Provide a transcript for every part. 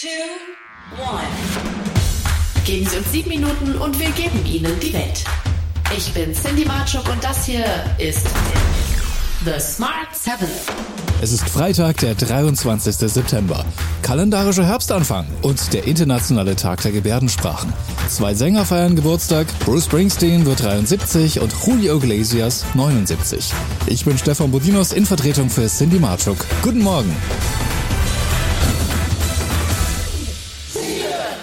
Two, one. Geben Sie uns sieben Minuten und wir geben Ihnen die Welt. Ich bin Cindy Marchuk und das hier ist The Smart Seven. Es ist Freitag, der 23. September. Kalendarischer Herbstanfang und der internationale Tag der Gebärdensprachen. Zwei Sänger feiern Geburtstag. Bruce Springsteen wird 73 und Julio Iglesias 79. Ich bin Stefan Bodinos in Vertretung für Cindy Marchuk. Guten Morgen.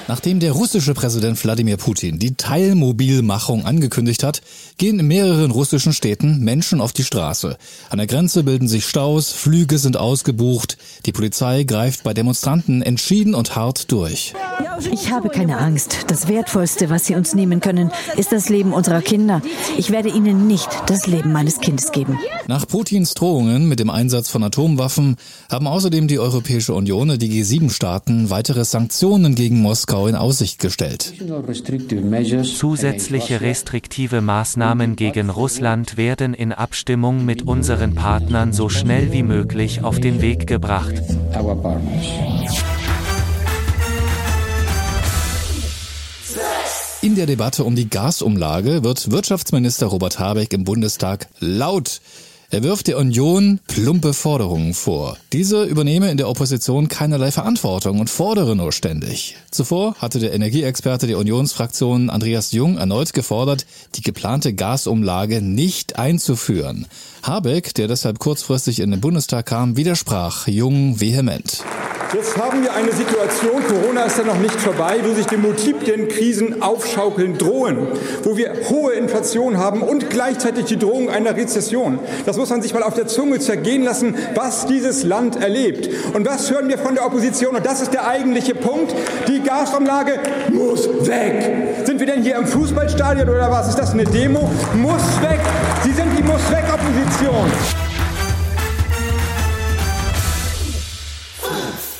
Nachdem der russische Präsident Wladimir Putin die Teilmobilmachung angekündigt hat, gehen in mehreren russischen Städten Menschen auf die Straße. An der Grenze bilden sich Staus, Flüge sind ausgebucht, die Polizei greift bei Demonstranten entschieden und hart durch. Ich habe keine Angst. Das Wertvollste, was Sie uns nehmen können, ist das Leben unserer Kinder. Ich werde Ihnen nicht das Leben meines Kindes geben. Nach Putins Drohungen mit dem Einsatz von Atomwaffen haben außerdem die Europäische Union und die G7-Staaten weitere Sanktionen gegen Moskau in Aussicht gestellt. Zusätzliche restriktive Maßnahmen gegen Russland werden in Abstimmung mit unseren Partnern so schnell wie möglich auf den Weg gebracht. In der Debatte um die Gasumlage wird Wirtschaftsminister Robert Habeck im Bundestag laut. Er wirft der Union plumpe Forderungen vor. Diese übernehme in der Opposition keinerlei Verantwortung und fordere nur ständig. Zuvor hatte der Energieexperte der Unionsfraktion Andreas Jung erneut gefordert, die geplante Gasumlage nicht einzuführen. Habeck, der deshalb kurzfristig in den Bundestag kam, widersprach Jung vehement. Jetzt haben wir eine Situation, Corona ist ja noch nicht vorbei, wo sich die multiplen Krisen aufschaukeln drohen, wo wir hohe Inflation haben und gleichzeitig die Drohung einer Rezession. Das muss man sich mal auf der Zunge zergehen lassen, was dieses Land erlebt. Und was hören wir von der Opposition? Und das ist der eigentliche Punkt. Die Gasumlage muss weg. Sind wir denn hier im Fußballstadion oder was? Ist das eine Demo? Muss weg. Sie sind die Muss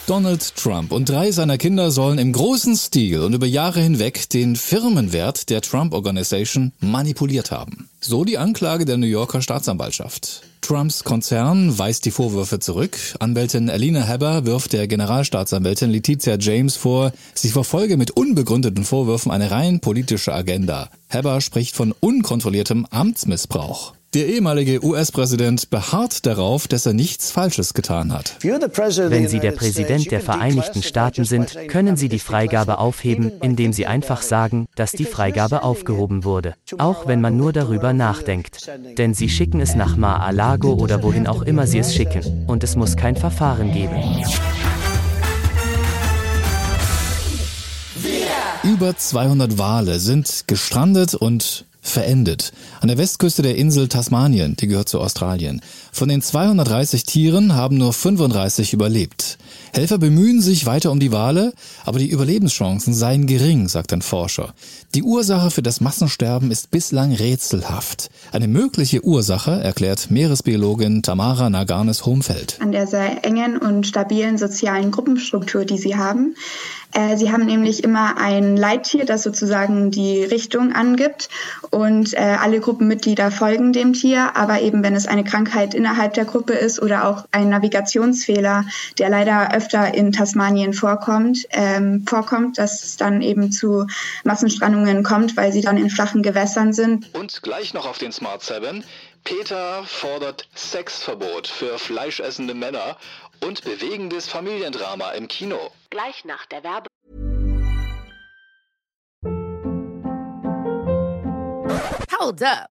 Donald Trump und drei seiner Kinder sollen im großen Stil und über Jahre hinweg den Firmenwert der Trump Organization manipuliert haben. So die Anklage der New Yorker Staatsanwaltschaft. Trumps Konzern weist die Vorwürfe zurück. Anwältin Alina Haber wirft der Generalstaatsanwältin Letizia James vor, sie verfolge mit unbegründeten Vorwürfen eine rein politische Agenda. Haber spricht von unkontrolliertem Amtsmissbrauch. Der ehemalige US-Präsident beharrt darauf, dass er nichts Falsches getan hat. Wenn Sie der Präsident der Vereinigten Staaten sind, können Sie die Freigabe aufheben, indem Sie einfach sagen, dass die Freigabe aufgehoben wurde. Auch wenn man nur darüber nachdenkt. Denn Sie schicken es nach Mar-a-Lago oder wohin auch immer Sie es schicken. Und es muss kein Verfahren geben. Über 200 Wale sind gestrandet und verendet. An der Westküste der Insel Tasmanien, die gehört zu Australien. Von den 230 Tieren haben nur 35 überlebt. Helfer bemühen sich weiter um die Wale, aber die Überlebenschancen seien gering, sagt ein Forscher. Die Ursache für das Massensterben ist bislang rätselhaft. Eine mögliche Ursache erklärt Meeresbiologin Tamara Naganes-Homfeld. An der sehr engen und stabilen sozialen Gruppenstruktur, die sie haben. Äh, sie haben nämlich immer ein Leittier, das sozusagen die Richtung angibt und äh, alle Gruppenmitglieder folgen dem Tier. Aber eben wenn es eine Krankheit innerhalb der Gruppe ist oder auch ein Navigationsfehler, der leider öfter in Tasmanien vorkommt, ähm, vorkommt, dass es dann eben zu Massenstrandungen kommt, weil sie dann in flachen Gewässern sind. Und gleich noch auf den Smart 7. Peter fordert Sexverbot für fleischessende Männer und bewegendes Familiendrama im Kino. Gleich nach der Werbe. Hold up.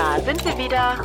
Da sind wir wieder.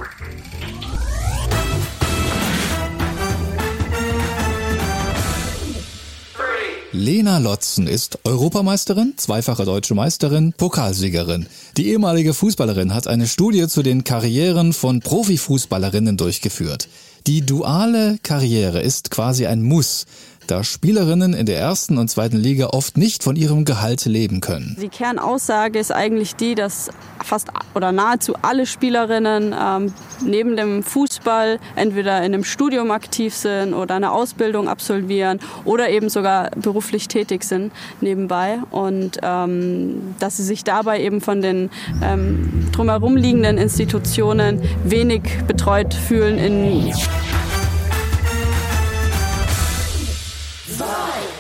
Lena Lotzen ist Europameisterin, zweifache deutsche Meisterin, Pokalsiegerin. Die ehemalige Fußballerin hat eine Studie zu den Karrieren von Profifußballerinnen durchgeführt. Die duale Karriere ist quasi ein Muss, da Spielerinnen in der ersten und zweiten Liga oft nicht von ihrem Gehalt leben können. Die Kernaussage ist eigentlich die, dass fast oder nahezu alle Spielerinnen ähm, neben dem Fußball entweder in einem Studium aktiv sind oder eine Ausbildung absolvieren oder eben sogar beruflich tätig sind nebenbei und ähm, dass sie sich dabei eben von den ähm, drumherum liegenden Institutionen wenig betreut fühlen in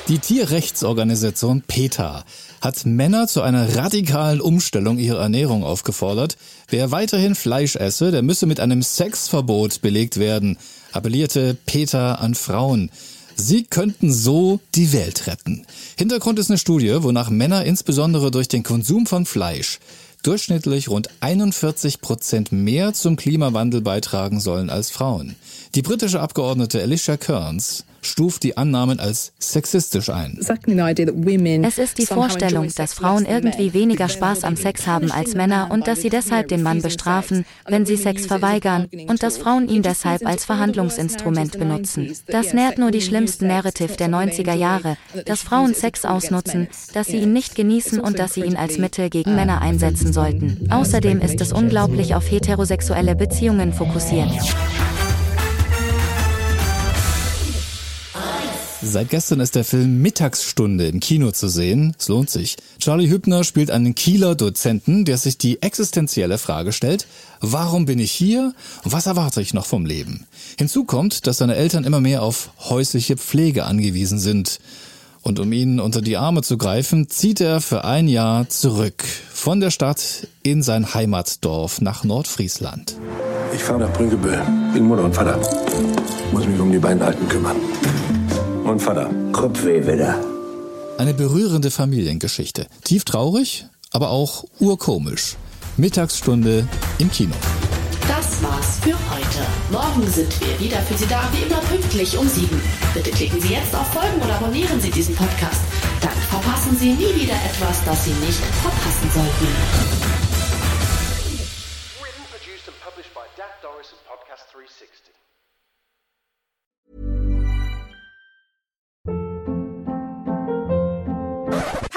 Die Tierrechtsorganisation PETA hat Männer zu einer radikalen Umstellung ihrer Ernährung aufgefordert. Wer weiterhin Fleisch esse, der müsse mit einem Sexverbot belegt werden, appellierte PETA an Frauen. Sie könnten so die Welt retten. Hintergrund ist eine Studie, wonach Männer insbesondere durch den Konsum von Fleisch durchschnittlich rund 41 Prozent mehr zum Klimawandel beitragen sollen als Frauen. Die britische Abgeordnete Alicia Kearns stuft die Annahmen als sexistisch ein. Es ist die Vorstellung, dass Frauen irgendwie weniger Spaß am Sex haben als Männer und dass sie deshalb den Mann bestrafen, wenn sie Sex verweigern und dass Frauen ihn deshalb als Verhandlungsinstrument benutzen. Das nährt nur die schlimmsten Narrative der 90er Jahre, dass Frauen Sex ausnutzen, dass sie ihn nicht genießen und dass sie ihn als Mittel gegen Männer einsetzen sollten. Außerdem ist es unglaublich auf heterosexuelle Beziehungen fokussiert. Seit gestern ist der Film Mittagsstunde im Kino zu sehen. Es lohnt sich. Charlie Hübner spielt einen Kieler Dozenten, der sich die existenzielle Frage stellt, warum bin ich hier und was erwarte ich noch vom Leben? Hinzu kommt, dass seine Eltern immer mehr auf häusliche Pflege angewiesen sind. Und um ihnen unter die Arme zu greifen, zieht er für ein Jahr zurück von der Stadt in sein Heimatdorf nach Nordfriesland. Ich fahre nach Brünkebüll. Bin Mutter und Vater. Muss mich um die beiden Alten kümmern. Und Vater. Kopfweh wieder. Eine berührende Familiengeschichte. Tief traurig, aber auch urkomisch. Mittagsstunde im Kino. Das war's für heute. Morgen sind wir wieder für Sie da, wie immer pünktlich um sieben. Bitte klicken Sie jetzt auf Folgen oder abonnieren Sie diesen Podcast. Dann verpassen Sie nie wieder etwas, das Sie nicht verpassen sollten.